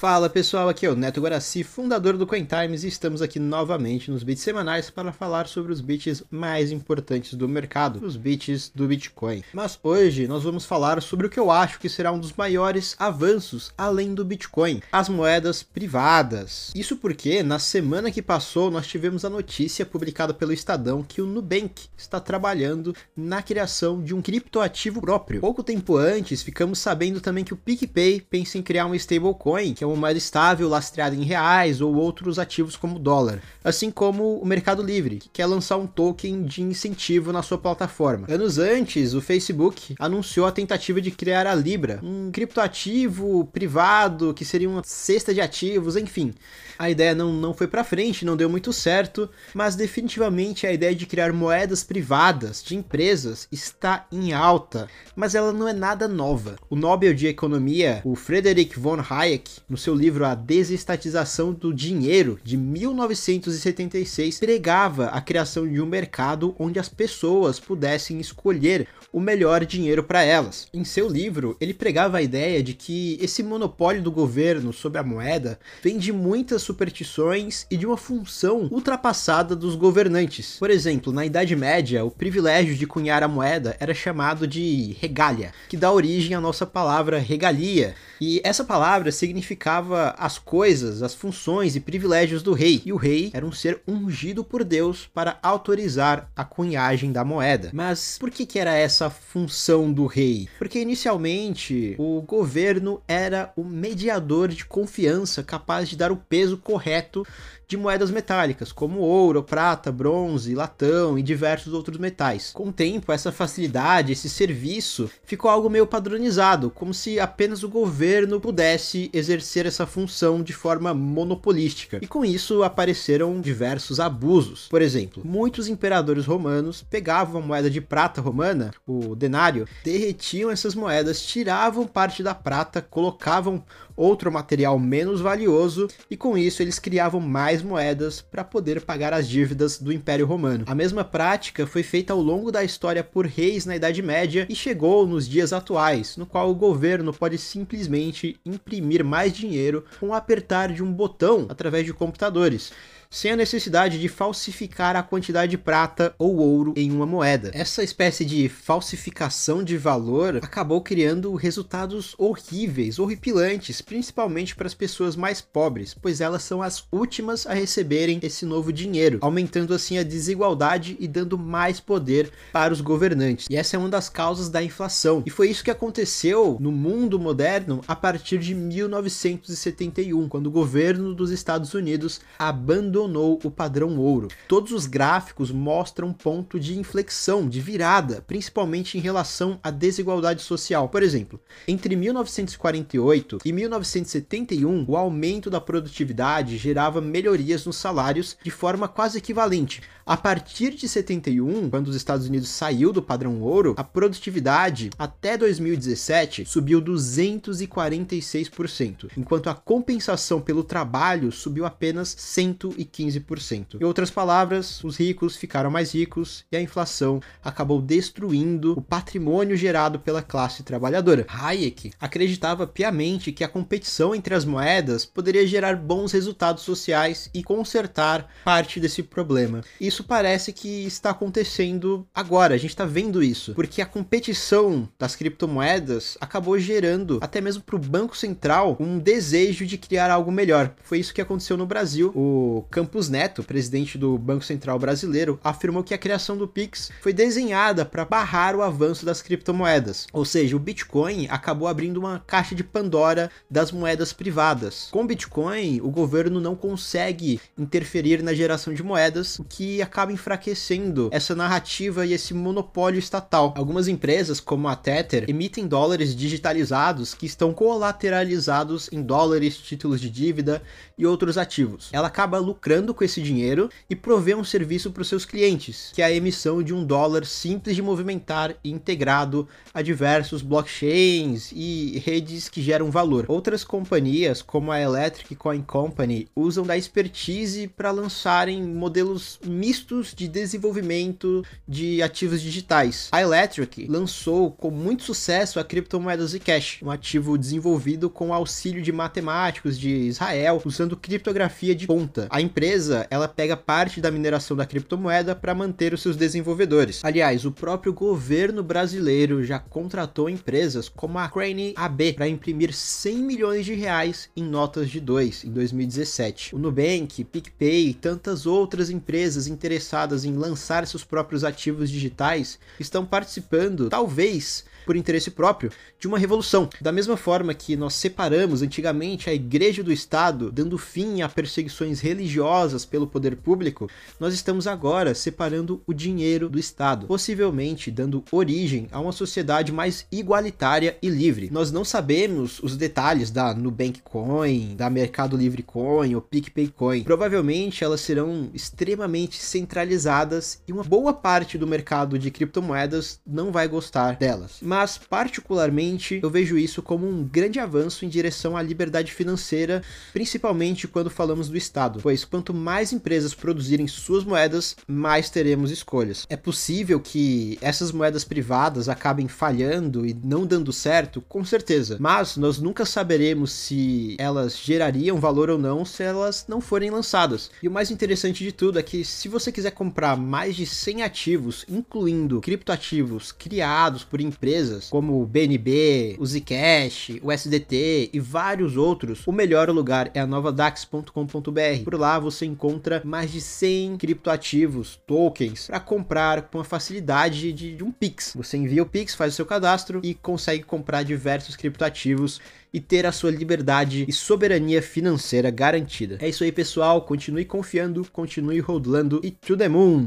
Fala pessoal, aqui é o Neto Guaraci, fundador do CoinTimes, e estamos aqui novamente nos bits semanais para falar sobre os bits mais importantes do mercado, os bits do Bitcoin. Mas hoje nós vamos falar sobre o que eu acho que será um dos maiores avanços além do Bitcoin, as moedas privadas. Isso porque na semana que passou nós tivemos a notícia publicada pelo Estadão que o Nubank está trabalhando na criação de um criptoativo próprio. Pouco tempo antes ficamos sabendo também que o PicPay pensa em criar um stablecoin, que é uma moeda estável lastreada em reais ou outros ativos como dólar, assim como o Mercado Livre, que quer lançar um token de incentivo na sua plataforma. Anos antes, o Facebook anunciou a tentativa de criar a Libra, um criptoativo privado que seria uma cesta de ativos, enfim. A ideia não, não foi para frente, não deu muito certo, mas definitivamente a ideia de criar moedas privadas de empresas está em alta, mas ela não é nada nova. O Nobel de Economia, o Frederick von Hayek, no seu livro A Desestatização do Dinheiro, de 1976, pregava a criação de um mercado onde as pessoas pudessem escolher o melhor dinheiro para elas. Em seu livro, ele pregava a ideia de que esse monopólio do governo sobre a moeda vem de muitas superstições e de uma função ultrapassada dos governantes. Por exemplo, na Idade Média, o privilégio de cunhar a moeda era chamado de regalia, que dá origem à nossa palavra regalia. E essa palavra significava as coisas, as funções e privilégios do rei. E o rei era um ser ungido por Deus para autorizar a cunhagem da moeda. Mas por que, que era essa função do rei? Porque inicialmente o governo era o mediador de confiança capaz de dar o peso correto de moedas metálicas, como ouro, prata, bronze, latão e diversos outros metais. Com o tempo, essa facilidade, esse serviço, ficou algo meio padronizado, como se apenas o governo pudesse exercer essa função de forma monopolística. E com isso apareceram diversos abusos. Por exemplo, muitos imperadores romanos pegavam a moeda de prata romana, o denário, derretiam essas moedas, tiravam parte da prata, colocavam outro material menos valioso e com isso eles criavam mais moedas para poder pagar as dívidas do Império Romano. A mesma prática foi feita ao longo da história por reis na Idade Média e chegou nos dias atuais, no qual o governo pode simplesmente imprimir mais dinheiro com o apertar de um botão através de computadores sem a necessidade de falsificar a quantidade de prata ou ouro em uma moeda. Essa espécie de falsificação de valor acabou criando resultados horríveis, horripilantes, principalmente para as pessoas mais pobres, pois elas são as últimas a receberem esse novo dinheiro, aumentando assim a desigualdade e dando mais poder para os governantes. E essa é uma das causas da inflação. E foi isso que aconteceu no mundo moderno a partir de 1971, quando o governo dos Estados Unidos abandonou abandonou o padrão ouro. Todos os gráficos mostram ponto de inflexão, de virada, principalmente em relação à desigualdade social. Por exemplo, entre 1948 e 1971, o aumento da produtividade gerava melhorias nos salários de forma quase equivalente. A partir de 71, quando os Estados Unidos saiu do padrão ouro, a produtividade até 2017 subiu 246%, enquanto a compensação pelo trabalho subiu apenas 115%. 15%. Em outras palavras, os ricos ficaram mais ricos e a inflação acabou destruindo o patrimônio gerado pela classe trabalhadora. Hayek acreditava piamente que a competição entre as moedas poderia gerar bons resultados sociais e consertar parte desse problema. Isso parece que está acontecendo agora, a gente está vendo isso, porque a competição das criptomoedas acabou gerando, até mesmo para o Banco Central, um desejo de criar algo melhor. Foi isso que aconteceu no Brasil. O Campos Neto, presidente do Banco Central Brasileiro, afirmou que a criação do Pix foi desenhada para barrar o avanço das criptomoedas. Ou seja, o Bitcoin acabou abrindo uma caixa de Pandora das moedas privadas. Com o Bitcoin, o governo não consegue interferir na geração de moedas, o que acaba enfraquecendo essa narrativa e esse monopólio estatal. Algumas empresas, como a Tether, emitem dólares digitalizados que estão colateralizados em dólares, títulos de dívida e outros ativos. Ela acaba lucrando lucrando com esse dinheiro e prover um serviço para os seus clientes, que é a emissão de um dólar simples de movimentar e integrado a diversos blockchains e redes que geram valor. Outras companhias, como a Electric Coin Company, usam da expertise para lançarem modelos mistos de desenvolvimento de ativos digitais. A Electric lançou com muito sucesso a criptomoeda Zcash, um ativo desenvolvido com auxílio de matemáticos de Israel usando criptografia de ponta. A empresa, ela pega parte da mineração da criptomoeda para manter os seus desenvolvedores. Aliás, o próprio governo brasileiro já contratou empresas como a Crane AB para imprimir 100 milhões de reais em notas de 2 em 2017. O Nubank, PicPay e tantas outras empresas interessadas em lançar seus próprios ativos digitais estão participando, talvez por interesse próprio, de uma revolução. Da mesma forma que nós separamos antigamente a igreja do Estado, dando fim a perseguições religiosas pelo poder público, nós estamos agora separando o dinheiro do Estado, possivelmente dando origem a uma sociedade mais igualitária e livre. Nós não sabemos os detalhes da Nubank Coin, da Mercado Livre Coin ou PicPay Coin. Provavelmente elas serão extremamente centralizadas e uma boa parte do mercado de criptomoedas não vai gostar delas mas particularmente eu vejo isso como um grande avanço em direção à liberdade financeira, principalmente quando falamos do Estado, pois quanto mais empresas produzirem suas moedas, mais teremos escolhas. É possível que essas moedas privadas acabem falhando e não dando certo, com certeza, mas nós nunca saberemos se elas gerariam valor ou não se elas não forem lançadas. E o mais interessante de tudo é que se você quiser comprar mais de 100 ativos, incluindo criptoativos criados por empresas empresas, como o BNB, o Zcash, o SDT e vários outros, o melhor lugar é a novadax.com.br. Por lá você encontra mais de 100 criptoativos, tokens, para comprar com a facilidade de, de um Pix. Você envia o Pix, faz o seu cadastro e consegue comprar diversos criptoativos e ter a sua liberdade e soberania financeira garantida. É isso aí, pessoal. Continue confiando, continue rodando e to the moon!